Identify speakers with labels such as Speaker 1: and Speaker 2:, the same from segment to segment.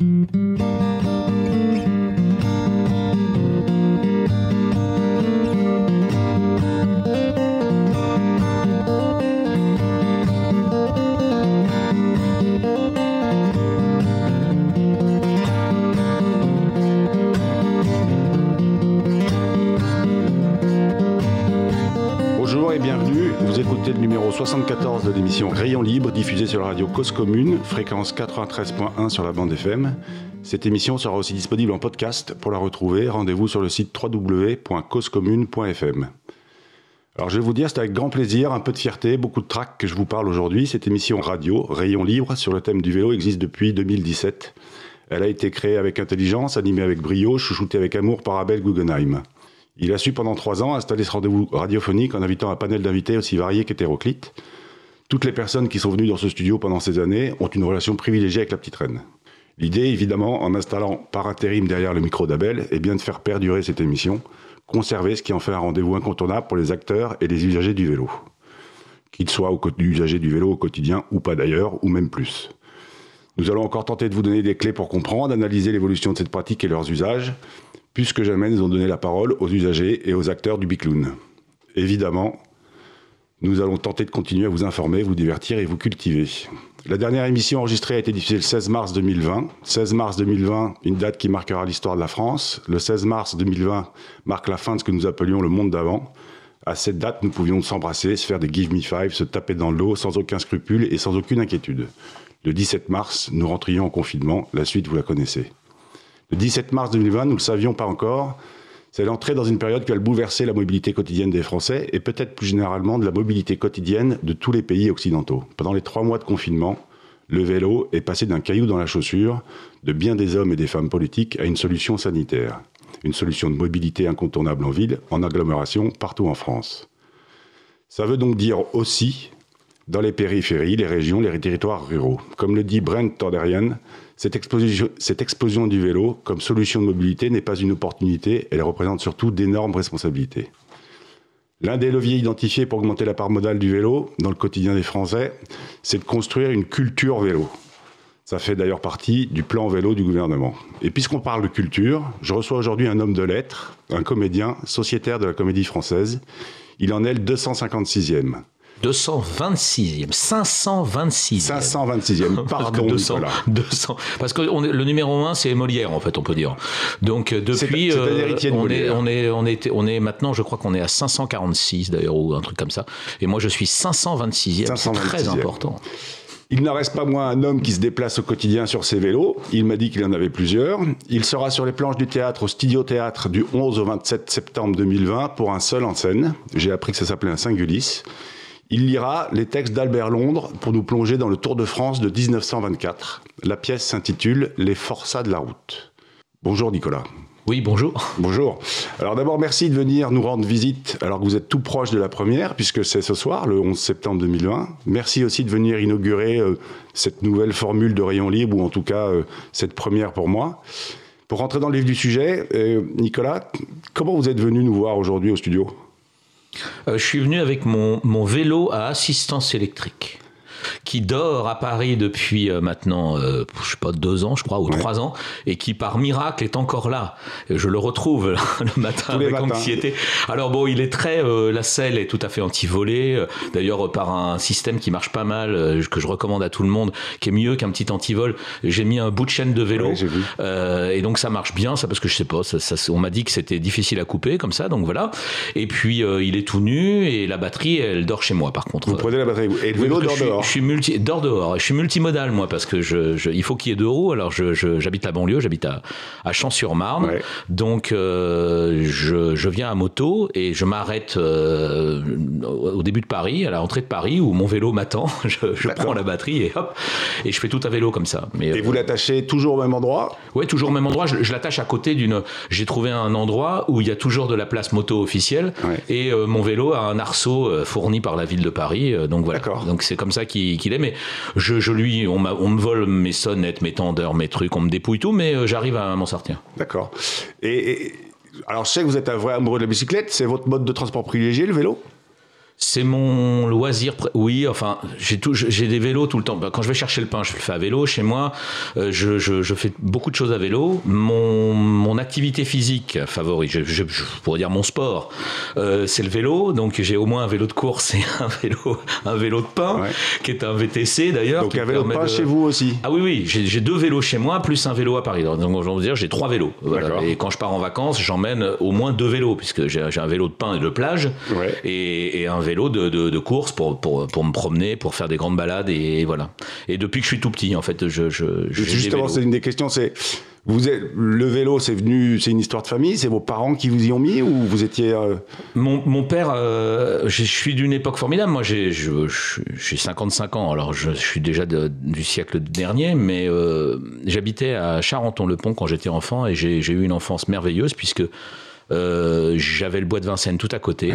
Speaker 1: Mm-hmm. 74 de l'émission Rayon Libre, diffusée sur la radio Cause Commune, fréquence 93.1 sur la bande FM. Cette émission sera aussi disponible en podcast. Pour la retrouver, rendez-vous sur le site www.causecommune.fm. Alors je vais vous dire, c'est avec grand plaisir, un peu de fierté, beaucoup de trac que je vous parle aujourd'hui. Cette émission radio, Rayon Libre, sur le thème du vélo, existe depuis 2017. Elle a été créée avec intelligence, animée avec brio, chouchoutée avec amour par Abel Guggenheim. Il a su pendant trois ans installer ce rendez-vous radiophonique en invitant un panel d'invités aussi variés qu'hétéroclites. Toutes les personnes qui sont venues dans ce studio pendant ces années ont une relation privilégiée avec la petite reine. L'idée, évidemment, en installant par intérim derrière le micro d'Abel, est bien de faire perdurer cette émission, conserver ce qui en fait un rendez-vous incontournable pour les acteurs et les usagers du vélo. Qu'ils soient usagers du vélo au quotidien ou pas d'ailleurs, ou même plus. Nous allons encore tenter de vous donner des clés pour comprendre, analyser l'évolution de cette pratique et leurs usages, plus que jamais, nous allons donné la parole aux usagers et aux acteurs du Bicloun. Évidemment, nous allons tenter de continuer à vous informer, vous divertir et vous cultiver. La dernière émission enregistrée a été diffusée le 16 mars 2020. 16 mars 2020, une date qui marquera l'histoire de la France. Le 16 mars 2020 marque la fin de ce que nous appelions le monde d'avant. À cette date, nous pouvions s'embrasser, se faire des give me five, se taper dans l'eau sans aucun scrupule et sans aucune inquiétude. Le 17 mars, nous rentrions en confinement. La suite, vous la connaissez. Le 17 mars 2020, nous ne le savions pas encore, c'est l'entrée dans une période qui va bouleverser la mobilité quotidienne des Français et peut-être plus généralement de la mobilité quotidienne de tous les pays occidentaux. Pendant les trois mois de confinement, le vélo est passé d'un caillou dans la chaussure de bien des hommes et des femmes politiques à une solution sanitaire, une solution de mobilité incontournable en ville, en agglomération, partout en France. Ça veut donc dire aussi dans les périphéries, les régions, les territoires ruraux. Comme le dit Brent Torderian, cette explosion, du vélo comme solution de mobilité n'est pas une opportunité, elle représente surtout d'énormes responsabilités. L'un des leviers identifiés pour augmenter la part modale du vélo dans le quotidien des Français, c'est de construire une culture vélo. Ça fait d'ailleurs partie du plan vélo du gouvernement. Et puisqu'on parle de culture, je reçois aujourd'hui un homme de lettres, un comédien, sociétaire de la comédie française. Il en est le 256e.
Speaker 2: 226e, 526e.
Speaker 1: 526e, pardon. 200,
Speaker 2: 200, parce que on est, le numéro 1, c'est Molière, en fait, on peut dire. Donc, euh, depuis, euh, on, est, on, est, on, est, on est maintenant, je crois qu'on est à 546, d'ailleurs, ou un truc comme ça. Et moi, je suis 526e. C'est très important.
Speaker 1: Il n'en reste pas moins un homme qui se déplace au quotidien sur ses vélos. Il m'a dit qu'il en avait plusieurs. Il sera sur les planches du théâtre au Studio Théâtre du 11 au 27 septembre 2020 pour un seul en scène. J'ai appris que ça s'appelait un Singulis. Il lira les textes d'Albert Londres pour nous plonger dans le Tour de France de 1924. La pièce s'intitule Les forçats de la route. Bonjour Nicolas.
Speaker 2: Oui, bonjour.
Speaker 1: Bonjour. Alors d'abord, merci de venir nous rendre visite alors que vous êtes tout proche de la première, puisque c'est ce soir, le 11 septembre 2020. Merci aussi de venir inaugurer euh, cette nouvelle formule de rayon libre, ou en tout cas euh, cette première pour moi. Pour rentrer dans le vif du sujet, euh, Nicolas, comment vous êtes venu nous voir aujourd'hui au studio?
Speaker 2: Euh, je suis venu avec mon, mon vélo à assistance électrique qui dort à Paris depuis euh, maintenant, euh, je sais pas, deux ans, je crois, ou trois ans, et qui par miracle est encore là. je le retrouve le matin avec anxiété. Alors bon, il est très, euh, la selle est tout à fait anti-volée, d'ailleurs par un système qui marche pas mal, que je recommande à tout le monde, qui est mieux qu'un petit anti-vol. J'ai mis un bout de chaîne de vélo, et donc ça marche bien, ça parce que je sais pas, ça, ça, on m'a dit que c'était difficile à couper comme ça, donc voilà. Et puis il est tout nu et la batterie, elle dort chez moi par contre.
Speaker 1: Vous prenez la batterie et le vélo dort dehors
Speaker 2: suis multi, dors dehors. Je suis multimodal, moi, parce que je, il faut qu'il y ait deux roues. Alors, j'habite la banlieue, j'habite à, à Champs-sur-Marne. Donc, euh, je, je, viens à moto et je m'arrête euh, au début de Paris, à la entrée de Paris, où mon vélo m'attend. Je, je prends la batterie et hop, et je fais tout à vélo comme ça.
Speaker 1: Mais, et vous l'attachez toujours au même endroit?
Speaker 2: Oui, toujours au même endroit. Je, l'attache à côté d'une. J'ai trouvé un endroit où il y a toujours de la place moto officielle et euh, mon vélo a un arceau fourni par la ville de Paris. donc voilà. Donc c'est comme ça qu'il qu'il est, mais je, lui, on, on, me vole mes sonnettes, mes tendeurs, mes trucs, on me dépouille tout, mais euh, j'arrive à m'en sortir.
Speaker 1: D'accord. Et, alors, je sais que vous êtes un vrai amoureux de la bicyclette, c'est votre mode de transport privilégié, le vélo?
Speaker 2: C'est mon loisir. Oui, enfin, j'ai tout, j'ai des vélos tout le temps. Bah, quand je vais chercher le pain, je le fais à vélo. Chez moi, euh, je, je, je, fais beaucoup de choses à vélo. Mon, mon activité physique favorite, je, je, pourrais dire mon sport, euh, c'est le vélo. Donc j'ai au moins un vélo de course et un vélo, un vélo de pain, qui est un VTC d'ailleurs.
Speaker 1: Donc un vélo de pain chez vous aussi.
Speaker 2: Ah oui, oui, j'ai deux vélos chez moi plus un vélo à Paris. Donc je veux dire, j'ai trois vélos. Voilà. Et quand je pars en vacances, j'emmène au moins deux vélos puisque j'ai un vélo de pain et de plage et, et un vélo vélo de, de, course pour, pour, pour, me promener, pour faire des grandes balades et, voilà. Et depuis que je suis tout petit, en fait, je. je,
Speaker 1: Justement, c'est une des questions, c'est. Vous êtes, le vélo, c'est venu, c'est une histoire de famille, c'est vos parents qui vous y ont mis ou vous étiez. Euh,
Speaker 2: mon, mon, père, euh, je suis d'une époque formidable. Moi, j'ai 55 ans, alors je, suis déjà du siècle dernier, mais euh, j'habitais à Charenton-le-Pont quand j'étais enfant et j'ai eu une enfance merveilleuse puisque euh, j'avais le bois de Vincennes tout à côté.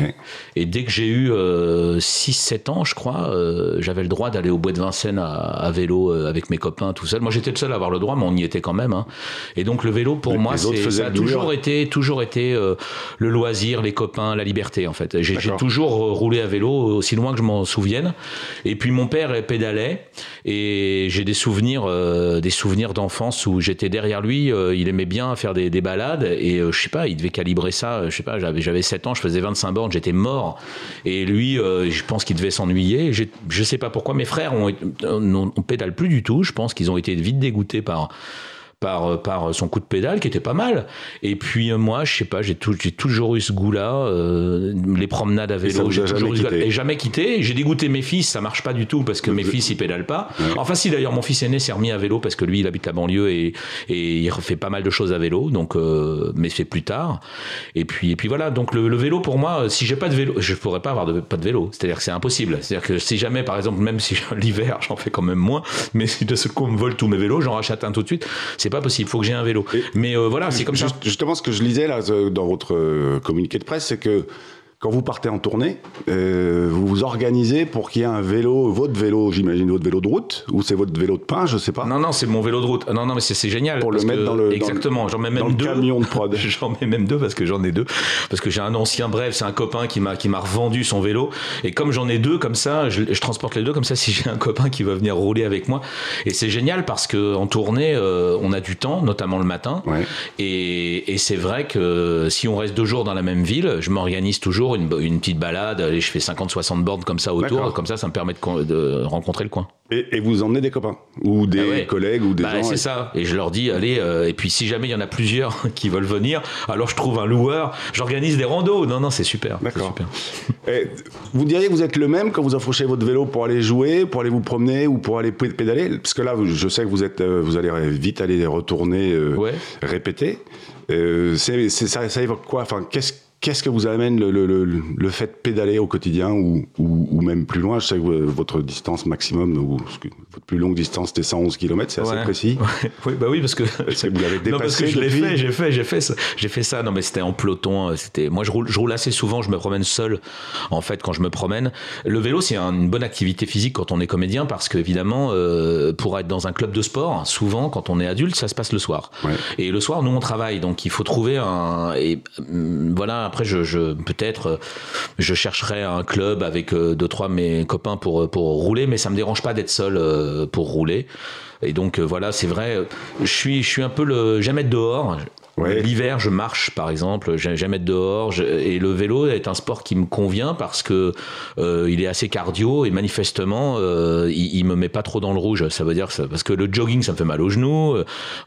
Speaker 2: Et dès que j'ai eu 6-7 euh, ans, je crois, euh, j'avais le droit d'aller au bois de Vincennes à, vélo avec mes copains tout seul. Moi, j'étais le seul à avoir le droit, mais on y était quand même. Hein. Et donc, le vélo, pour moi, ça a toujours été, toujours été le loisir, les copains, la liberté, en fait. J'ai toujours roulé à vélo aussi loin que je m'en souvienne. Et puis, mon père pédalait. Et j'ai des souvenirs, des souvenirs d'enfance où j'étais derrière lui. il aimait bien faire des, des balades. Et je sais pas, il devait calibrer ça, je sais pas, j'avais, j'avais 7 ans, je faisais 25 bornes, j'étais mort. Et lui, euh, je pense qu'il devait s'ennuyer. Je sais pas pourquoi mes frères ont, on, on pédale plus du tout. Je pense qu'ils ont été vite dégoûtés par par, euh, par son coup de pédale qui était pas mal. Et puis euh, moi, je sais pas, j'ai toujours eu ce goût-là. Euh, les promenades à vélo, j'ai toujours eu Et jamais quitté. J'ai dégoûté mes fils, ça marche pas du tout parce que mes fils ils pédalent pas. Enfin si d'ailleurs mon fils aîné s'est remis à vélo parce que lui il habite la banlieue et, et il fait pas mal de choses à vélo, donc mais c'est plus tard. Et puis et puis voilà, donc le, vélo pour moi, si j'ai pas de vélo, je pourrais pas avoir de, pas de vélo. C'est-à-dire que c'est impossible. C'est-à-dire que si jamais par exemple, même si l'hiver j'en fais quand même moins, mais si de ce coup on me vole tous mes vélos, j'en rachète un tout de suite c'est pas possible. Il faut que j'ai un vélo. Mais euh, voilà, c'est comme ça.
Speaker 1: Justement, ce que je lisais là euh, dans votre euh, communiqué de presse, c'est que quand vous partez en tournée, euh, vous vous organisez pour qu'il y ait un vélo, votre vélo, j'imagine votre vélo de route, ou c'est votre vélo de pain, je sais pas.
Speaker 2: Non, non, c'est mon vélo de route. Non, non, mais c'est génial.
Speaker 1: Pour le mettre dans le.
Speaker 2: Exactement, j'en mets même deux.
Speaker 1: camion de prod.
Speaker 2: j'en mets même deux parce que j'en ai deux. Parce que j'ai un ancien, bref, c'est un copain qui m'a qui m'a revendu son vélo. Et comme j'en ai deux comme ça, je, je, transporte les deux comme ça si j'ai un copain qui va venir rouler avec moi. Et c'est génial parce que en tournée, euh, on a du temps, notamment le matin. Ouais. Et, et c'est vrai que si on reste deux jours dans la même ville, je m'organise toujours une, une petite balade, allez, je fais 50-60 bornes comme ça autour, comme ça, ça me permet de, de rencontrer le coin.
Speaker 1: Et, vous emmenez des copains ou des ah collègues ou des
Speaker 2: bah, C'est ça. Et je leur dis, allez, euh, et puis si jamais il y en a plusieurs qui veulent venir, alors je trouve un loueur, j'organise des randos. Non, non, c'est super.
Speaker 1: D'accord. vous diriez que vous êtes le même quand vous approchez votre vélo pour aller jouer, pour aller vous promener ou pour aller pédaler? Parce que là, je sais que vous, êtes, euh, vous allez vite aller retourner, euh, répéter. c'est, ça, ça évoque quoi? Enfin, Qu'est-ce Qu'est-ce que vous amène le, le, le, fait de pédaler au quotidien ou, ou, ou, même plus loin? Je sais que votre distance maximum, ou plus longue distance, c'était 111 km, c'est assez précis.
Speaker 2: Oui, bah oui, parce que,
Speaker 1: parce que vous l'avez dépassé. Non, parce que
Speaker 2: je l'ai fait, j'ai fait, j'ai fait ça. J'ai fait ça. Non, mais c'était en peloton. C'était moi, je roule, je roule assez souvent. Je me promène seul. En fait, quand je me promène, le vélo, c'est une bonne activité physique quand on est comédien, parce qu'évidemment, euh, pour être dans un club de sport, souvent, quand on est adulte, ça se passe le soir. Ouais. Et le soir, nous, on travaille, donc il faut trouver un. Et mm, voilà après, je, je peut-être euh, je chercherai un club avec euh, deux trois mes copains pour euh, pour rouler, mais ça me dérange pas d'être seul pour rouler. Et donc voilà, c'est vrai, je suis un peu le j'aime être L'hiver, je marche, par exemple, j'aime être dehors. et le vélo est un sport qui me convient parce que euh, il est assez cardio et manifestement, euh, il, il, me met pas trop dans le rouge. Ça veut dire ça, parce que le jogging, ça me fait mal aux genoux.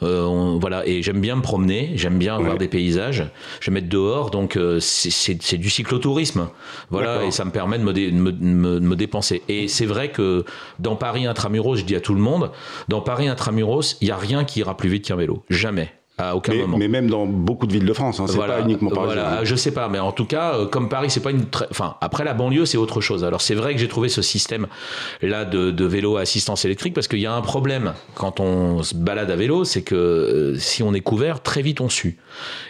Speaker 2: Euh, on, voilà. Et j'aime bien me promener. J'aime bien voir des paysages. J'aime être dehors. Donc euh, c'est du cyclotourisme. Voilà. Et ça me permet de me, de me, me, me dépenser. Et c'est vrai que dans Paris intramuros, je dis à tout le monde, dans Paris intramuros, il y a rien qui ira plus vite qu'un vélo. Jamais à aucun
Speaker 1: mais,
Speaker 2: moment.
Speaker 1: Mais même dans beaucoup de villes de France, hein, c'est
Speaker 2: voilà,
Speaker 1: pas uniquement Paris.
Speaker 2: Voilà, je sais pas, mais en tout cas, euh, comme Paris, c'est pas une très. Enfin, après la banlieue, c'est autre chose. Alors c'est vrai que j'ai trouvé ce système là de, de, vélo à assistance électrique parce qu'il y a un problème quand on se balade à vélo, c'est que euh, si on est couvert, très vite on sue.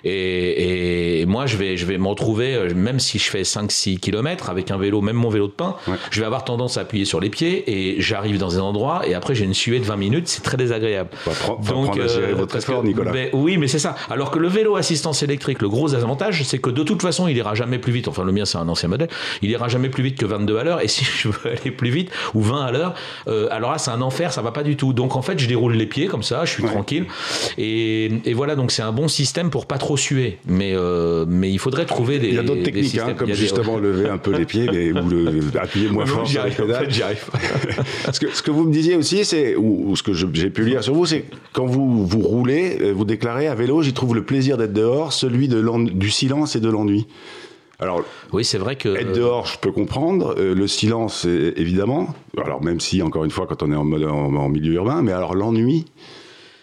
Speaker 2: Et, et moi, je vais, je vais me retrouver, euh, même si je fais 5-6 km avec un vélo, même mon vélo de pain, ouais. je vais avoir tendance à appuyer sur les pieds et j'arrive dans un endroit et après j'ai une suée de 20 minutes, c'est très désagréable.
Speaker 1: Faut, Donc, faut euh, votre effort, Nicolas.
Speaker 2: Ben, oui, mais c'est ça. Alors que le vélo assistance électrique, le gros avantage, c'est que de toute façon, il ira jamais plus vite. Enfin, le mien, c'est un ancien modèle. Il ira jamais plus vite que 22 à l'heure. Et si je veux aller plus vite ou 20 à l'heure, euh, alors là, c'est un enfer, ça va pas du tout. Donc en fait, je déroule les pieds comme ça, je suis tranquille. Et, et, voilà, donc c'est un bon système pour pas trop suer. Mais, euh, mais il faudrait trouver des.
Speaker 1: Il y a d'autres techniques, hein, comme justement lever un peu les pieds mais, ou le, appuyer moins fort
Speaker 2: sur les pédales. En fait, j'y arrive.
Speaker 1: ce, que, ce que vous me disiez aussi, c'est, ou, ou ce que j'ai pu lire sur vous, c'est quand vous, vous roulez, euh, vous déclarez à vélo, j'y trouve le plaisir d'être dehors, celui de du silence et de l'ennui.
Speaker 2: Alors, oui, c'est vrai que
Speaker 1: être dehors, je peux comprendre. Euh, le silence, évidemment. Alors même si, encore une fois, quand on est en, mode, en milieu urbain, mais alors l'ennui.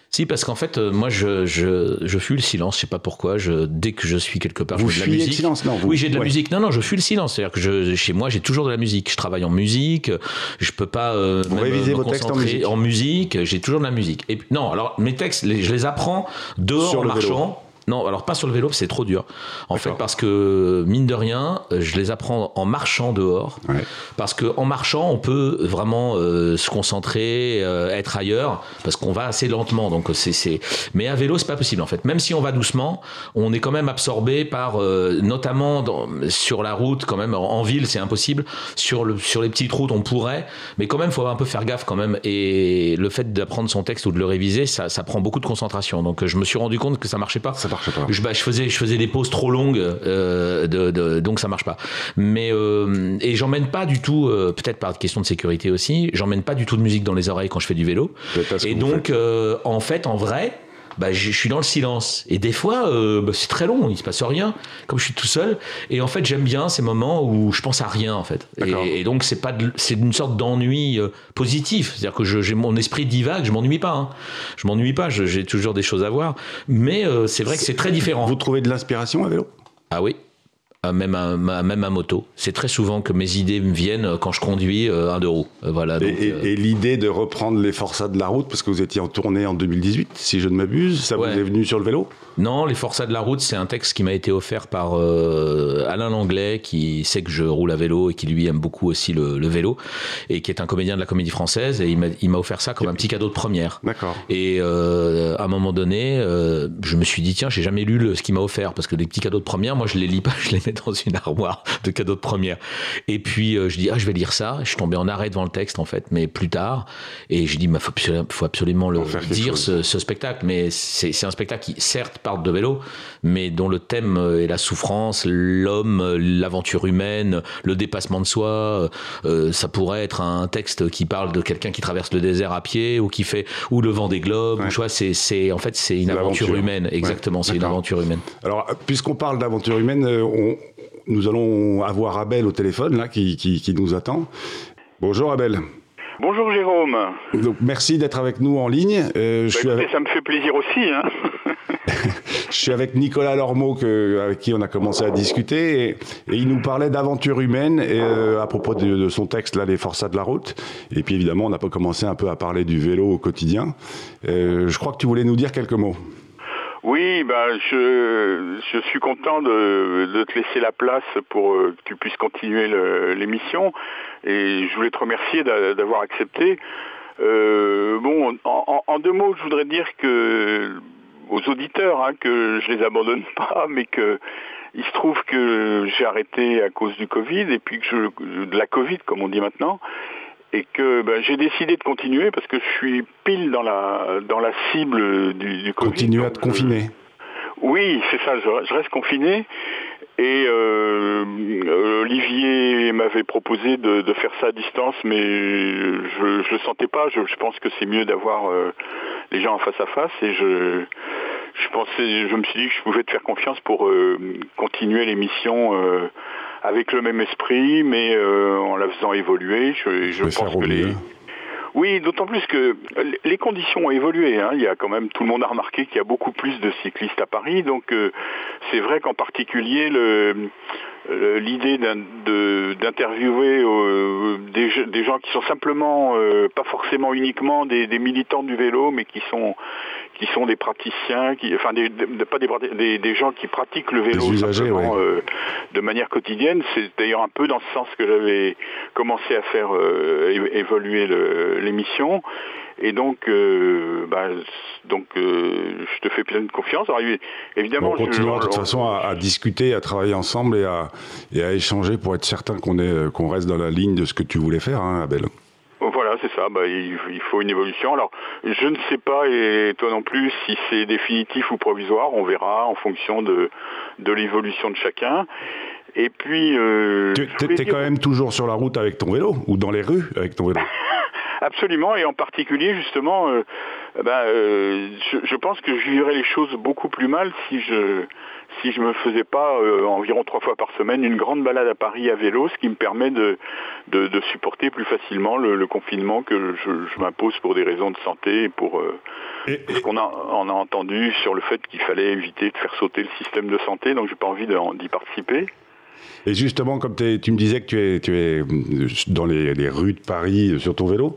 Speaker 2: Si, parce qu'en fait, euh, moi, je, je, je, fuis le silence. Je sais pas pourquoi. Je, dès que je suis quelque part,
Speaker 1: vous
Speaker 2: je
Speaker 1: fais de la musique.
Speaker 2: Le
Speaker 1: silence, non
Speaker 2: Oui, j'ai de la musique. Non, non, je fuis le silence. C'est-à-dire que je, chez moi, j'ai toujours de la musique. Je travaille en musique. Je peux pas. Euh,
Speaker 1: vous révisez vos textes en musique.
Speaker 2: En musique, j'ai toujours de la musique. Et non, alors mes textes, je les apprends dehors
Speaker 1: Sur
Speaker 2: en
Speaker 1: le
Speaker 2: marchant.
Speaker 1: vélo.
Speaker 2: Non, alors pas sur le vélo, c'est trop dur. En fait, parce que mine de rien, je les apprends en marchant dehors.
Speaker 1: Ouais.
Speaker 2: Parce que en marchant, on peut vraiment euh, se concentrer, euh, être ailleurs, parce qu'on va assez lentement. Donc c'est, c'est. Mais à vélo, c'est pas possible en fait. Même si on va doucement, on est quand même absorbé par, euh, notamment dans, sur la route, quand même en, en ville, c'est impossible. Sur le, sur les petites routes, on pourrait, mais quand même, faut un peu faire gaffe quand même. Et le fait d'apprendre son texte ou de le réviser, ça, ça prend beaucoup de concentration. Donc je me suis rendu compte que ça marchait pas.
Speaker 1: Ça marche pas.
Speaker 2: Je, bah, je, faisais, je faisais des pauses trop longues, euh, de, de, donc ça marche pas. Mais euh, et j'emmène pas du tout, euh, peut-être par question de sécurité aussi, j'emmène pas du tout de musique dans les oreilles quand je fais du vélo. Et donc, euh, en fait, en vrai, bah, je suis dans le silence. Et des fois, euh, bah, c'est très long, il se passe rien, comme je suis tout seul. Et en fait, j'aime bien ces moments où je pense à rien, en fait. Et, et, donc, c'est pas, c'est une sorte d'ennui euh, positif. C'est-à-dire que j'ai mon esprit divague, je m'ennuie pas. Hein. Je m'ennuie pas, j'ai toujours des choses à voir. Mais euh, c'est vrai que c'est très différent.
Speaker 1: Vous trouvez de l'inspiration à vélo?
Speaker 2: Ah oui même à, même à moto. C'est très souvent que mes idées me viennent quand je conduis un deux roues. Voilà.
Speaker 1: Et,
Speaker 2: Donc,
Speaker 1: et,
Speaker 2: euh,
Speaker 1: et l'idée de reprendre les forçats de la route, parce que vous étiez en tournée en 2018, si je ne m'abuse, ça
Speaker 2: Ouais.
Speaker 1: vous est venu sur le vélo?
Speaker 2: Non, Les Forçats de la route, c'est un texte qui m'a été offert par euh, Alain Langlais, qui sait que je roule à vélo et qui lui aime beaucoup aussi le, le vélo, et qui est un comédien de la comédie française, et il m'a- offert ça comme un petit cadeau de première.
Speaker 1: D'accord.
Speaker 2: Et euh, à un moment donné, euh, je me suis dit, tiens, j'ai jamais lu le- ce qu'il m'a offert, parce que les petits cadeaux de première, moi, je les lis pas, je les mets dans une armoire de cadeaux de première. Et puis, je dis, ah, je vais lire ça. Je suis tombé en arrêt devant le texte, en fait, mais plus tard. Et j'ai dit, il faut, absolument- faut absolument le dire, ce, ce spectacle. Mais c'est un spectacle qui, certes, de vélo, mais dont le thème euh, est la souffrance, l'homme, euh, l'aventure humaine, le dépassement de soi. Euh, ça pourrait être un texte qui parle de quelqu'un qui traverse le désert à pied ou qui fait ou le vent des globes.
Speaker 1: Ouais.
Speaker 2: Tu vois, c'est c'est- en fait c'est une aventure
Speaker 1: l'aventure.
Speaker 2: humaine. Exactement,
Speaker 1: Ouais,
Speaker 2: c'est une aventure humaine.
Speaker 1: Alors, puisqu'on parle d'aventure humaine, euh, on- nous allons avoir Abel au téléphone, là, qui, qui- qui nous attend. Bonjour Abel.
Speaker 3: Bonjour Jérôme.
Speaker 1: Donc, merci d'être avec nous en ligne. Euh, je,
Speaker 3: Bah,
Speaker 1: suis
Speaker 3: écoutez,
Speaker 1: avec,
Speaker 3: ça me fait plaisir aussi. Hein.
Speaker 1: je suis avec Nicolas Lormeau, que, avec qui on a commencé à discuter, et, et il nous parlait d'aventure humaine et, euh, à propos de, de son texte, là, Les Forçats de la route. Et puis évidemment, on a pas commencé un peu à parler du vélo au quotidien. Euh, je crois que tu voulais nous dire quelques mots.
Speaker 3: Oui, bah, je, je suis content de, de te laisser la place pour euh, que tu puisses continuer l'émission. Et je voulais te remercier d'a- d'avoir accepté. Euh, bon, en- en deux mots, je voudrais dire que aux auditeurs hein, que je les abandonne pas, mais que il se trouve que j'ai arrêté à cause du Covid et puis que je, de la Covid, comme on dit maintenant, et que ben, j'ai décidé de continuer parce que je suis pile dans la dans la cible du, du Covid.
Speaker 1: Continue à te confiner.
Speaker 3: Oui, c'est ça, je, reste confiné. Et euh, Olivier m'avait proposé de, de faire ça à distance, mais je je le sentais pas. Je, je pense que c'est mieux d'avoir euh, les gens en face à face. Et je, je pensais, je me suis dit que je pouvais te faire confiance pour euh, continuer l'émission avec le même esprit, mais en la faisant évoluer. Je, pense que les. Oui, d'autant plus que les conditions ont évolué. Hein. Il y a quand même tout le monde a remarqué qu'il y a beaucoup plus de cyclistes à Paris. Donc euh, c'est vrai qu'en particulier euh, l'idée d'interviewer euh, des, gens qui sont simplement pas forcément uniquement des militants du vélo, mais qui sont qui sont des praticiens, qui, enfin des, des- pas des, prati- des, des gens qui pratiquent le vélo
Speaker 1: usagers, ouais.
Speaker 3: euh, de manière quotidienne. C'est d'ailleurs un peu dans ce sens que j'avais commencé à faire euh, évoluer l'émission. Et donc, euh, bah, donc euh, je te fais pleine confiance. Alors, évidemment,
Speaker 1: on continuera de toute façon à, discuter, à travailler ensemble et à, et à échanger pour être certain qu'on est qu'on reste dans la ligne de ce que tu voulais faire, hein, Abel.
Speaker 3: Voilà, c'est ça. Bah, il, faut une évolution. Alors, je ne sais pas, et toi non plus, si c'est définitif ou provisoire. On verra en fonction de, de l'évolution de chacun. Et puis...
Speaker 1: Euh, tu es, quand même toujours sur la route avec ton vélo ou dans les rues avec ton vélo?
Speaker 3: Absolument, et en particulier justement, euh, bah, euh, je, pense que je vivrais les choses beaucoup plus mal si je si je me faisais pas euh, environ trois fois par semaine une grande balade à Paris à vélo, ce qui me permet de, de, supporter plus facilement le, confinement que je, m'impose pour des raisons de santé et pour ce qu'on a, on a entendu sur le fait qu'il fallait éviter de faire sauter le système de santé, donc j'ai pas envie d'y participer.
Speaker 1: Et justement, comme tu me disais que tu es, es dans les, rues de Paris euh, sur ton vélo,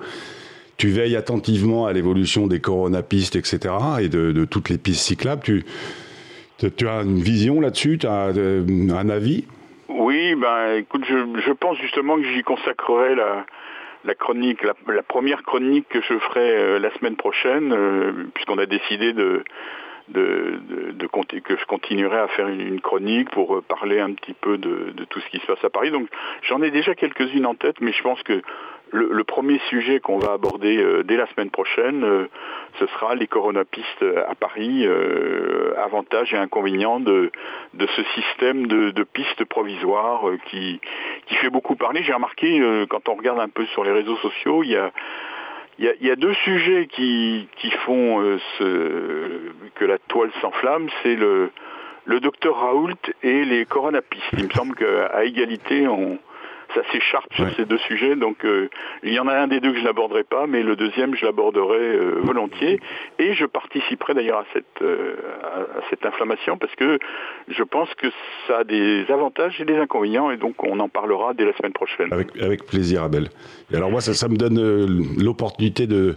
Speaker 1: tu veilles attentivement à l'évolution des coronapistes, etc., et de, toutes les pistes cyclables. Tu, as une vision là-dessus? Tu as euh, un avis?
Speaker 3: Oui, ben, écoute, je, pense justement que j'y consacrerai la, chronique, la, première chronique que je ferai euh, la semaine prochaine, puisqu'on a décidé de, de, que je continuerai à faire une, chronique pour euh, parler un petit peu de, tout ce qui se passe à Paris. Donc j'en ai déjà quelques-unes en tête, mais je pense que le, premier sujet qu'on va aborder euh, dès la semaine prochaine, euh, ce sera les coronapistes à Paris, avantages et inconvénients de, de ce système de, pistes provisoires qui, qui fait beaucoup parler. J'ai remarqué, quand on regarde un peu sur les réseaux sociaux, il y a il y, a, deux sujets qui, font euh, que la toile s'enflamme, c'est le, le docteur Raoult et les coronapistes. Il me semble qu'à égalité, on, ça s'écharpe sur ces deux sujets. Donc euh, il y en a un des deux que je n'aborderai pas, mais le deuxième je l'aborderai euh, volontiers. Et je participerai d'ailleurs à cette euh, à cette inflammation parce que je pense que ça a des avantages et des inconvénients et donc on en parlera dès la semaine prochaine.
Speaker 1: Avec, avec plaisir, Abel. Et alors moi ça, ça me donne l'opportunité de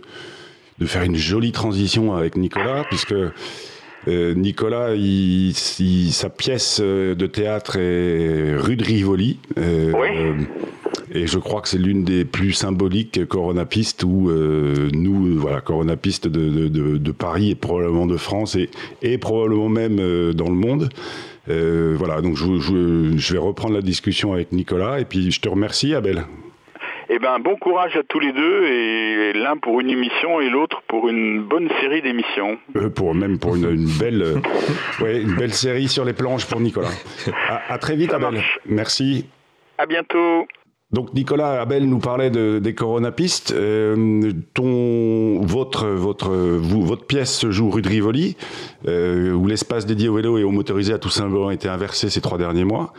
Speaker 1: de faire une jolie transition avec Nicolas puisque euh, Nicolas, sa pièce euh, de théâtre est rue de Rivoli.
Speaker 3: Euh,
Speaker 1: et je crois que c'est l'une des plus symboliques coronapistes où nous, voilà, coronapistes de, de, Paris et probablement de France et, et probablement même dans le monde. voilà, donc je, je, vais reprendre la discussion avec Nicolas et puis je te remercie, Abel.
Speaker 3: Ben, bon courage à tous les deux, et l'un pour une émission et l'autre pour une bonne série d'émissions.
Speaker 1: Euh, pour même pour une, belle, euh, une belle série sur les planches pour Nicolas. À, très vite, Abel. Merci.
Speaker 3: À bientôt.
Speaker 1: Donc Nicolas Abel nous parlait de, des coronapistes. Euh, ton, votre, votre, vous, votre pièce se joue rue de Rivoli, où l'espace dédié au vélo et aux motorisés a tout simplement été inversé ces trois derniers mois.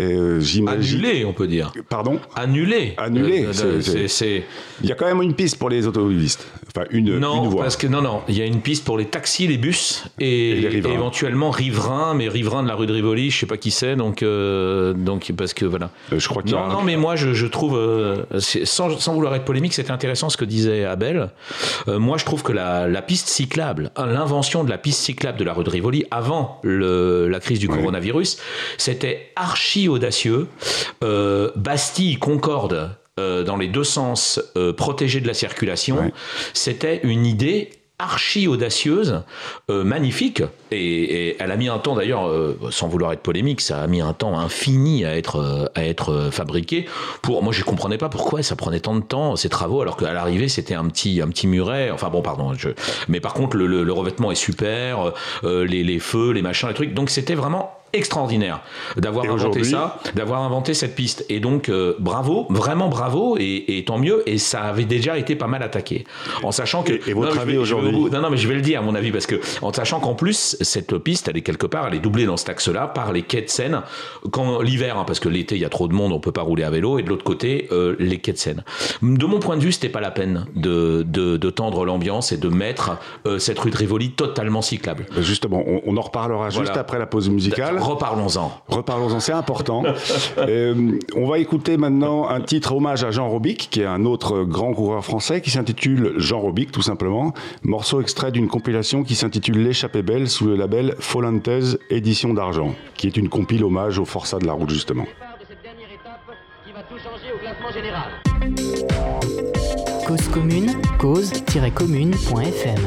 Speaker 2: Euh, Annulé, on peut dire.
Speaker 1: Pardon?
Speaker 2: Annulé.
Speaker 1: Annulé. Euh, c'est, Il y a quand même une piste pour les automobilistes. Enfin, une,
Speaker 2: non,
Speaker 1: voie.
Speaker 2: parce que non, non. Il y a une piste pour les taxis, les bus et, éventuellement riverains, mais riverains de la rue de Rivoli, je sais pas qui c'est, donc, euh, donc parce que voilà.
Speaker 1: je crois qu'il
Speaker 2: non, non, mais moi je, trouve, sans, sans, vouloir être polémique, c'est intéressant ce que disait Abel. moi, je trouve que la, la piste cyclable, hein, l'invention de la piste cyclable de la rue de Rivoli avant le, la crise du coronavirus, c'était archi audacieux. Euh, Bastille, Concorde, euh, dans les deux sens, euh, protégés de la circulation, c'était une idée archi audacieuse, magnifique, et, elle a mis un temps d'ailleurs, sans vouloir être polémique, ça a mis un temps infini à être à être fabriqué. Pour moi, je comprenais pas pourquoi ça prenait tant de temps ces travaux, alors qu'à l'arrivée c'était un petit un petit muret. Enfin bon, pardon. Je, mais par contre, le, revêtement est super, les, les feux, les machins, les trucs. Donc c'était vraiment extraordinaire d'avoir inventé ça, d'avoir inventé cette piste. Et donc, euh, bravo, vraiment bravo, et, tant mieux. Et ça avait déjà été pas mal attaqué. En sachant que.
Speaker 1: Et, votre avis aujourd'hui
Speaker 2: Non, non, mais je vais le dire, à mon avis, parce que, en sachant qu'en plus, cette piste, elle est quelque part, elle est doublée dans cet axe-là par les quais de Seine. Quand l'hiver, hein, parce que l'été, il y a trop de monde, on peut pas rouler à vélo, et de l'autre côté, euh, les quais de Seine. De mon point de vue, c'était pas la peine de, de, tendre l'ambiance et de mettre euh, cette rue de Rivoli totalement cyclable.
Speaker 1: Justement, on, en reparlera juste après la pause musicale.
Speaker 2: Reparlons-en.
Speaker 1: Reparlons-en, c'est important. Euh, on va écouter maintenant un titre hommage à Jean Robic, qui est un autre grand coureur français, qui s'intitule Jean Robic, tout simplement. Morceau extrait d'une compilation qui s'intitule L'échappée belle sous le label Folantez Édition d'Argent, qui est une compile hommage au Forçat de la route, justement.
Speaker 4: Cause commune, cause-commune.fm.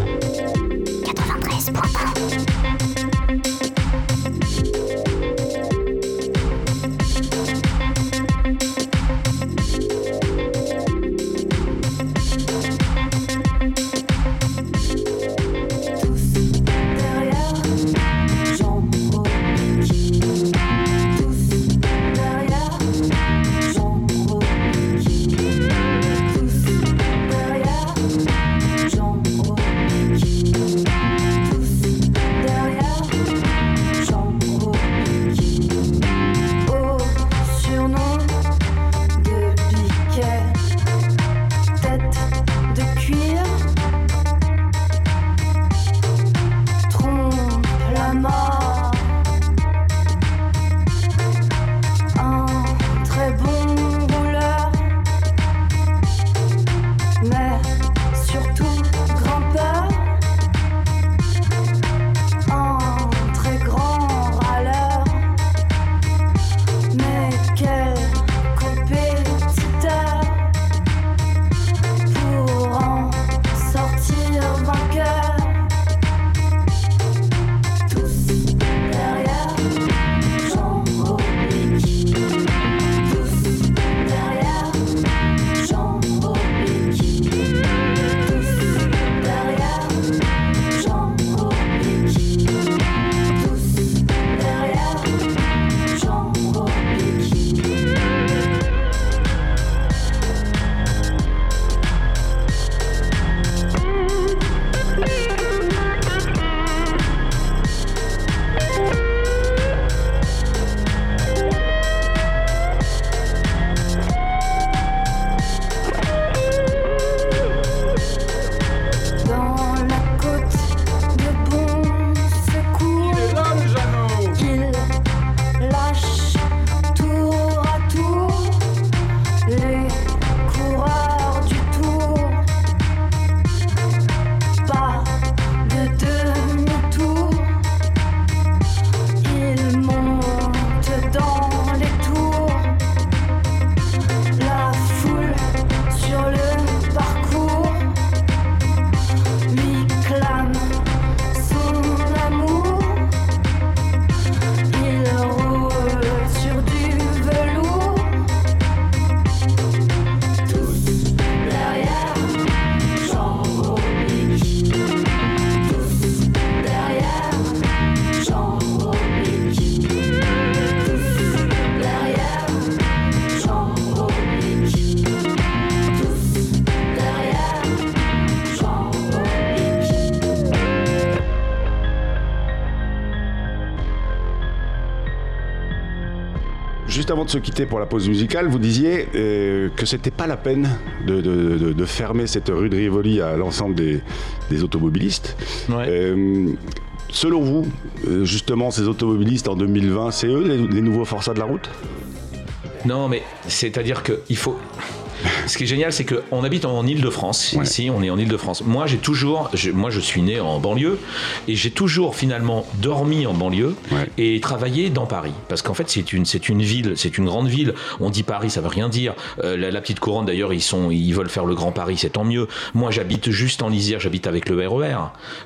Speaker 1: avant de se quitter pour la pause musicale, vous disiez euh, que c'était pas la peine de, fermer cette rue de Rivoli à l'ensemble des, automobilistes. Euh, selon vous, euh, justement, ces automobilistes en 2020, c'est eux les, nouveaux forçats de la route?
Speaker 2: Non, mais c'est-à-dire qu'il faut ce qui est génial, c'est qu'on habite en Ile-de-France. Ici, on est en Ile-de-France. Moi, j'ai toujours, moi, je suis né en banlieue et j'ai toujours finalement dormi en banlieue et travaillé dans Paris. Parce qu'en fait, c'est une, c'est une ville, c'est une grande ville. On dit Paris, ça veut rien dire. Euh, la, petite couronne, d'ailleurs, ils sont, ils veulent faire le grand Paris, c'est tant mieux. Moi, j'habite juste en Lisière, j'habite avec le RER. E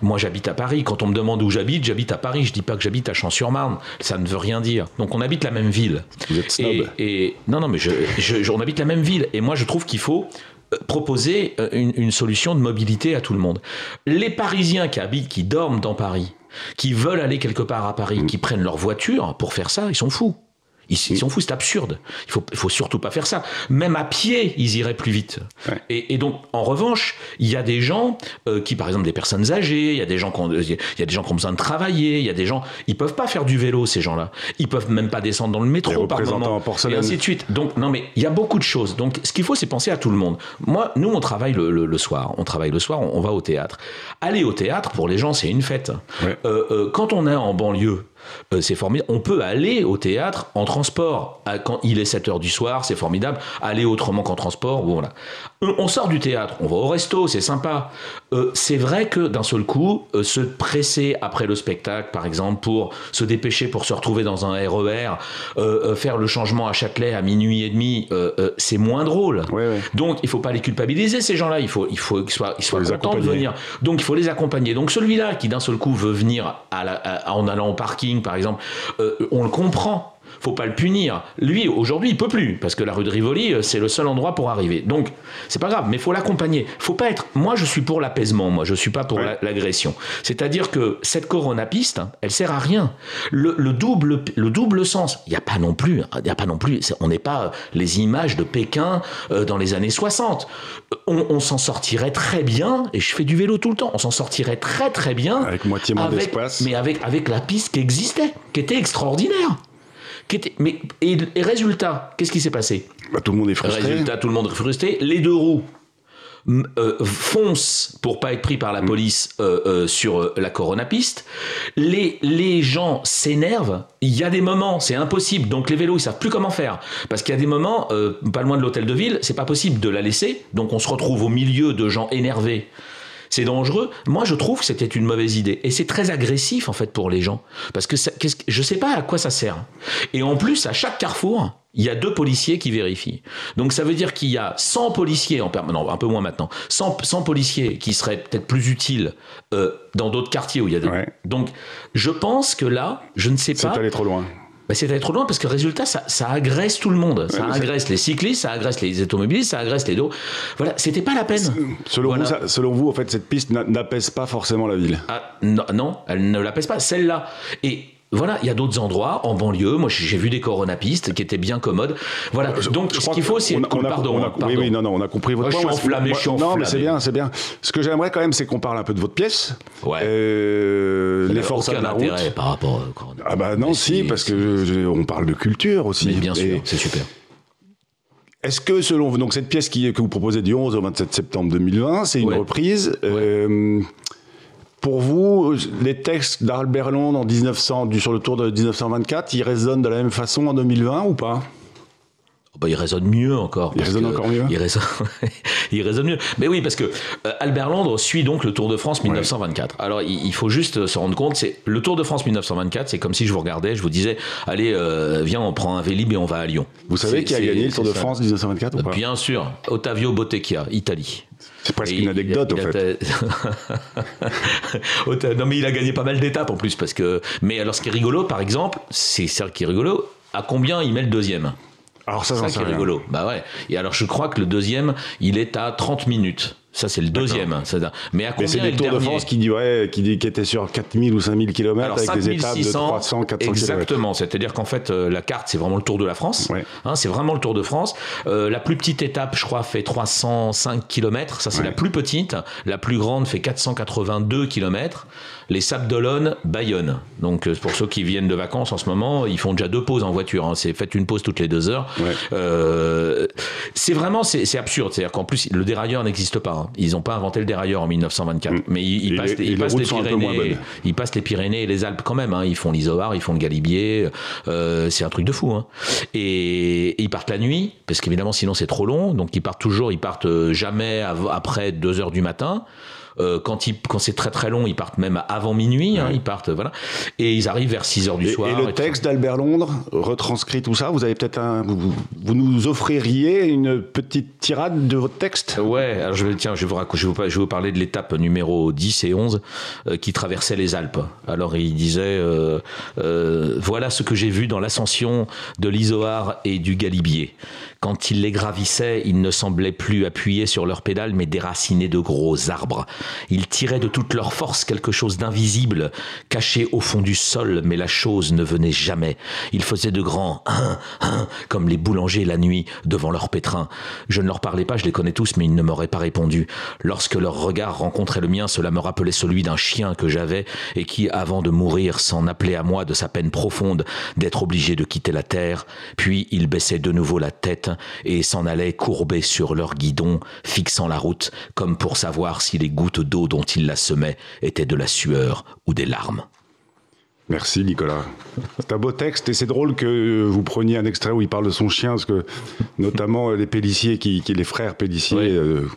Speaker 2: moi, j'habite à Paris. Quand on me demande où j'habite, j'habite à Paris. Je dis pas que j'habite à Champs-sur-Marne. Ça ne veut rien dire. Donc, on habite la même ville.
Speaker 1: Vous êtes snob.
Speaker 2: Et, non, non, mais je, on habite la même ville. Et moi, je trouve qu'il faut euh, proposer euh, une, solution de mobilité à tout le monde. Les Parisiens qui habitent, qui dorment dans Paris, qui veulent aller quelque part à Paris, qui prennent leur voiture pour faire ça, ils sont fous. Ils s'en foutent, c'est absurde. Il faut, faut surtout pas faire ça. Même à pied, ils iraient plus vite. Et, donc, en revanche, il y a des gens euh, qui, par exemple, des personnes âgées, il y a des gens qui ont, il y a des gens qui ont besoin de travailler, il y a des gens, ils peuvent pas faire du vélo, ces gens-là. Ils peuvent même pas descendre dans le métro par moment. Et ainsi de suite. Donc, non, mais il y a beaucoup de choses. Donc, ce qu'il faut, c'est penser à tout le monde. Moi, nous, on travaille le, soir. On travaille le soir, on, va au théâtre. Aller au théâtre, pour les gens, c'est une fête. Euh, euh, quand on est en banlieue, euh, c'est formidable. On peut aller au théâtre en transport. Quand il est 7 heures du soir, c'est formidable. Aller autrement qu'en transport, voilà. On sort du théâtre, on va au resto, c'est sympa. Euh, c'est vrai que d'un seul coup, euh, se presser après le spectacle, par exemple, pour se dépêcher pour se retrouver dans un RER, euh, faire le changement à Châtelet à minuit et demi, c'est moins drôle. Donc il faut pas les culpabiliser ces gens-là. Il faut, il faut qu'ils soient, ils soient contents de venir. Donc il faut les accompagner. Donc celui-là qui d'un seul coup veut venir en allant au parking, par exemple, on le comprend faut pas le punir. Lui, aujourd'hui, il peut plus, parce que la rue de Rivoli, euh, c'est le seul endroit pour arriver. Donc, c'est pas grave, mais faut l'accompagner. Faut pas être. Moi, je suis pour l'apaisement. Moi, je suis pas pour l'agression. C'est-à-dire que cette coronapiste, hein, elle sert à rien. Le, double, le double sens. Il y a pas non plus. Hein, il y a pas non plus. On n'est pas les images de Pékin euh, dans les années 60. On, s'en sortirait très bien. Et je fais du vélo tout le temps. On s'en sortirait très très bien.
Speaker 1: Avec moitié moins d'espace.
Speaker 2: Mais avec avec la piste qui existait, qui était extraordinaire mais, et, résultat, qu'est-ce qui s'est passé
Speaker 1: bah, Tout le monde est frustré.
Speaker 2: Résultat, tout le monde est frustré. Les deux roues euh, foncent pour pas être pris par la mm. police euh, euh, sur la coronapiste. Les, les gens s'énervent. Il y a des moments, c'est impossible. Donc les vélos, ils savent plus comment faire. Parce qu'il y a des moments, pas loin de l'hôtel de ville, c'est pas possible de la laisser. Donc on se retrouve au milieu de gens énervés c'est dangereux. Moi, je trouve que c'était une mauvaise idée. Et c'est très agressif, en fait, pour les gens. Parce que, ça, je ne sais pas à quoi ça sert. Et en plus, à chaque carrefour, il y a deux policiers qui vérifient. Donc ça veut dire qu'il y a 100 policiers en permanence, un peu moins maintenant, 100, 100 policiers qui seraient peut-être plus utiles euh, dans d'autres quartiers où il y a des... Donc je pense que là, je ne sais pas...
Speaker 1: C'est allé trop loin.
Speaker 2: Bah, c'est d'aller trop loin parce que résultat, ça, ça agresse tout le monde. ça agresse les cyclistes, ça agresse les automobilistes, ça agresse les dos. Voilà, c'était pas la peine.
Speaker 1: Selon, vous, selon vous, en fait, cette piste n'apaise pas forcément la ville?
Speaker 2: Ah, non, non, elle ne l'apaise pas. Celle-là. Et voilà, il y a d'autres endroits en banlieue. Moi, j'ai vu des coronapistes qui étaient bien commodes. Voilà. Donc, ce qu'il faut, c'est. Pardon, pardon,
Speaker 1: Oui, oui, non, non, on a compris votre
Speaker 2: point. Je suis enflammé, je suis enflammé.
Speaker 1: Non, mais c'est bien, c'est bien. Ce que j'aimerais quand même, c'est qu'on parle un peu de votre pièce.
Speaker 2: Ouais.
Speaker 1: Euh, les forces de la route.
Speaker 2: par rapport au.
Speaker 1: Ah bah non, si, parce que on parle de culture aussi.
Speaker 2: Mais bien sûr, c'est super.
Speaker 1: Est-ce que selon vous, donc cette pièce qui, que vous proposez du 11 au 27 septembre 2020, c'est une reprise euh, pour vous, les textes d'Albert Londres en 1900, sur le tour de 1924, ils résonnent de la même façon en 2020 ou pas?
Speaker 2: Bah, il résonne mieux encore.
Speaker 1: Il résonne encore mieux.
Speaker 2: Il résonne, il résonne mieux. Mais oui, parce que euh, Albert Londres suit donc le Tour de France 1924. Alors, il, faut juste se rendre compte, c'est le Tour de France 1924, c'est comme si je vous regardais, je vous disais, allez, euh, viens, on prend un Vélib et on va à Lyon.
Speaker 1: Vous savez qui a gagné le Tour de France 1924 ou pas?
Speaker 2: Bien sûr, Ottavio Bottecchia, Italie.
Speaker 1: C'est presque une anecdote, en fait.
Speaker 2: non, mais il a gagné pas mal d'étapes en plus. Parce que... Mais alors, ce qui est rigolo, par exemple, c'est ça qui est rigolo, à combien il met le deuxième?
Speaker 1: Alors ça,
Speaker 2: ça qui est rigolo. Bah ouais. Et alors je crois que le deuxième, il est à 30 minutes. Ça, c'est le deuxième. Hein, mais à combien
Speaker 1: c'est des Tours de France qui, dit, ouais, qui, dit, qui étaient sur 4000 ou 5000 km avec des étapes de 300, 400
Speaker 2: Exactement. C'est-à-dire qu'en fait, euh, la carte, c'est vraiment le Tour de la France. Hein, c'est vraiment le Tour de France. Euh, la plus petite étape, je crois, fait 305 km. Ça, c'est la plus petite. La plus grande fait 482 km. Les Sables d'Olonne, Bayonne. Donc, euh, pour ceux qui viennent de vacances en ce moment, ils font déjà deux pauses en voiture. Hein. C'est faites une pause toutes les deux heures. Euh, c'est vraiment, c'est absurde. C'est-à-dire qu'en plus, le dérailleur n'existe pas. Hein. Ils n'ont pas inventé le dérailleur en 1924. Mm. Mais ils, passent, les, Pyrénées, ils passent les Pyrénées et les Alpes quand même. Hein. Ils font l'Isoar, ils font le Galibier. Euh, c'est un truc de fou. Et, ils partent la nuit, parce qu'évidemment, sinon c'est trop long. Donc ils partent toujours, ils partent jamais après 2 heures du matin. Euh, quand, ils, quand c'est très très long, ils partent même avant minuit. Hein, ils partent, voilà. Et ils arrivent vers 6 heures du soir.
Speaker 1: Et le texte d'Albert Londres retranscrit tout ça. Vous avez peut-être un. Vous, nous offririez une petite tirade de votre texte?
Speaker 2: Ouais, alors je vais, tiens, je vais, vous, je vais vous parler de l'étape numéro 10 et 11 euh, qui traversait les Alpes. Alors il disait euh, Voilà ce que j'ai vu dans l'ascension de l'Isoar et du Galibier. Quand ils les gravissaient, ils ne semblaient plus appuyés sur leurs pédales, mais déracinés de gros arbres. Ils tiraient de toute leur force quelque chose d'invisible, caché au fond du sol, mais la chose ne venait jamais. Ils faisaient de grands hein, hein, comme les boulangers la nuit devant leur pétrin. Je ne leur parlais pas, je les connais tous, mais ils ne m'auraient pas répondu. Lorsque leur regard rencontrait le mien, cela me rappelait celui d'un chien que j'avais et qui, avant de mourir, s'en appelait à moi de sa peine profonde d'être obligé de quitter la terre. Puis il baissait de nouveau la tête et s'en allaient courbés sur leur guidon, fixant la route, comme pour savoir si les gouttes d'eau dont ils la semaient étaient de la sueur ou des larmes.
Speaker 1: Merci Nicolas. C'est un beau texte et c'est drôle que vous preniez un extrait où il parle de son chien parce que notamment les Pélissiers, qui, les frères Pélissier euh,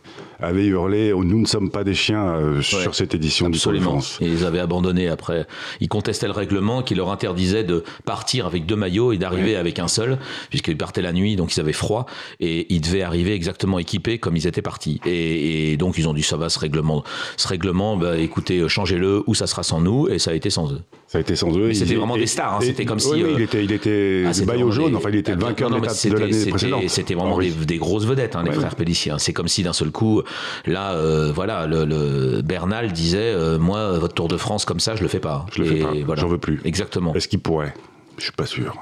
Speaker 1: avaient hurlé oh, "Nous ne sommes pas des chiens" euh, sur cette édition du Tour de France.
Speaker 2: Et ils avaient abandonné après. Ils contestaient le règlement qui leur interdisait de partir avec deux maillots et d'arriver avec un seul puisqu'ils partaient la nuit donc ils avaient froid et ils devaient arriver exactement équipés comme ils étaient partis. Et, donc ils ont dit ça va ce règlement, ce règlement, bah, écoutez changez-le ou ça sera sans nous et ça a été sans eux.
Speaker 1: Ça a été sans eux.
Speaker 2: C'était vraiment des stars. Hein. C'était comme si.
Speaker 1: Oui, il était, il était ah, maillot jaune. Enfin, il était le vainqueur de l'étape de l'année précédente.
Speaker 2: C'était vraiment des, grosses vedettes, hein, les frères Pellissier. Hein. C'est comme si d'un seul coup, là, euh, voilà, le, Bernal disait, euh, moi, votre Tour de France comme ça, je le fais pas.
Speaker 1: Je le fais pas. Voilà. J'en veux plus.
Speaker 2: Exactement.
Speaker 1: Est-ce qu'il pourrait? Je suis pas sûr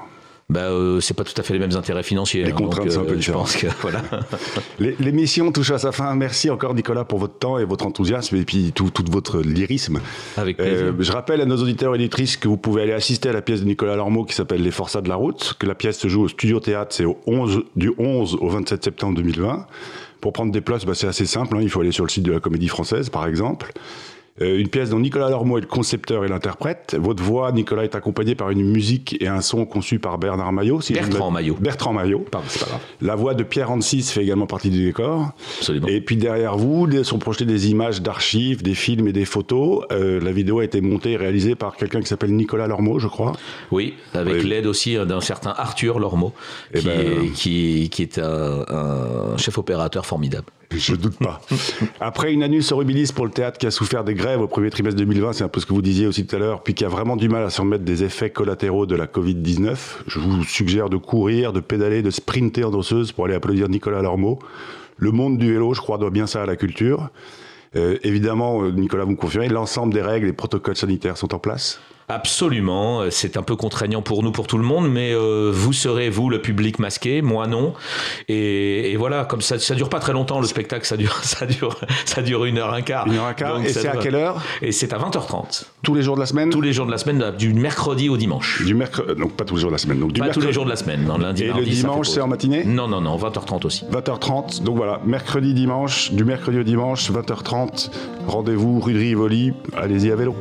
Speaker 2: bah, euh, c'est pas tout à fait les mêmes intérêts financiers.
Speaker 1: Les hein, contraintes sont un peu
Speaker 2: euh, Je pense que voilà.
Speaker 1: L'émission touche à sa fin. Merci encore Nicolas pour votre temps et votre enthousiasme et puis tout, votre lyrisme.
Speaker 2: Avec plaisir. Euh,
Speaker 1: je rappelle à nos auditeurs et auditrices que vous pouvez aller assister à la pièce de Nicolas Lormeau qui s'appelle Les Forçats de la route, que la pièce se joue au Studio Théâtre, c'est au 11, du 11 au 27 septembre 2020. Pour prendre des places, bah, c'est assez simple. Hein. il faut aller sur le site de la Comédie Française, par exemple. Euh, une pièce dont Nicolas Lormeau est le concepteur et l'interprète. Votre voix, Nicolas, est accompagnée par une musique et un son conçus par Bernard Maillot.
Speaker 2: Bertrand Maillot.
Speaker 1: Bertrand Maillot.
Speaker 2: c'est pas grave.
Speaker 1: La voix de Pierre Ancis fait également partie du décor.
Speaker 2: Absolument.
Speaker 1: Et puis derrière vous sont projetées des images d'archives, des films et des photos. Euh, la vidéo a été montée et réalisée par quelqu'un qui s'appelle Nicolas Lormeau, je crois.
Speaker 2: Oui, avec l'aide aussi d'un certain Arthur Lormeau, eh qui, ben, est, qui, qui, est un chef opérateur formidable.
Speaker 1: Je doute pas. Après une annus horribilis pour le théâtre qui a souffert des grèves au premier trimestre 2020, c'est un peu ce que vous disiez aussi tout à l'heure, puis qui a vraiment du mal à se remettre des effets collatéraux de la Covid-19, je vous suggère de courir, de pédaler, de sprinter en danseuse pour aller applaudir Nicolas Lormeau. Le monde du vélo, je crois, doit bien ça à la culture. Euh, évidemment, euh, Nicolas, vous me confirmez, l'ensemble des règles et protocoles sanitaires sont en place
Speaker 2: Absolument, c'est un peu contraignant pour nous, pour tout le monde, mais euh, vous serez, vous, le public masqué, moi non. Et, voilà, comme ça, ça dure pas très longtemps le spectacle, ça dure, ça dure, ça dure une heure un quart.
Speaker 1: Une heure un quart. et c'est à quelle heure?
Speaker 2: Et c'est à 20h30.
Speaker 1: Tous les jours de la semaine?
Speaker 2: Tous les jours de la semaine, du mercredi au dimanche.
Speaker 1: Du mercredi, donc pas tous les jours de la semaine. Donc du
Speaker 2: pas tous les jours de la semaine, non, lundi,
Speaker 1: Et
Speaker 2: le
Speaker 1: dimanche, c'est en matinée?
Speaker 2: Non, non, non, 20h30 aussi.
Speaker 1: 20h30, donc voilà, mercredi, dimanche, du mercredi au dimanche, 20h30, rendez-vous rue de Rivoli, allez-y à vélo.